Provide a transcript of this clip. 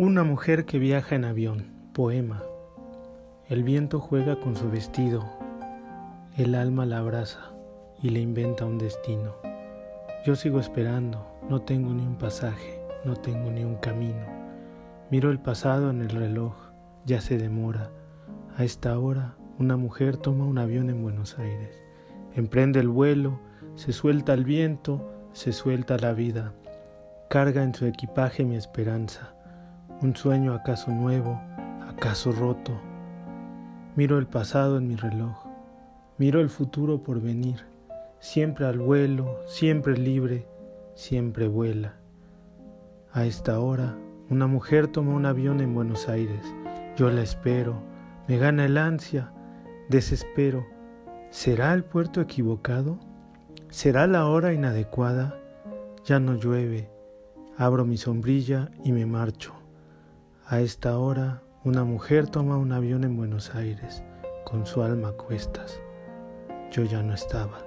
Una mujer que viaja en avión, poema. El viento juega con su vestido, el alma la abraza y le inventa un destino. Yo sigo esperando, no tengo ni un pasaje, no tengo ni un camino. Miro el pasado en el reloj, ya se demora. A esta hora, una mujer toma un avión en Buenos Aires. Emprende el vuelo, se suelta el viento, se suelta la vida. Carga en su equipaje mi esperanza un sueño acaso nuevo, acaso roto. Miro el pasado en mi reloj, miro el futuro por venir, siempre al vuelo, siempre libre, siempre vuela. A esta hora, una mujer toma un avión en Buenos Aires. Yo la espero, me gana el ansia, desespero. ¿Será el puerto equivocado? ¿Será la hora inadecuada? Ya no llueve, abro mi sombrilla y me marcho. A esta hora, una mujer toma un avión en Buenos Aires con su alma a cuestas. Yo ya no estaba.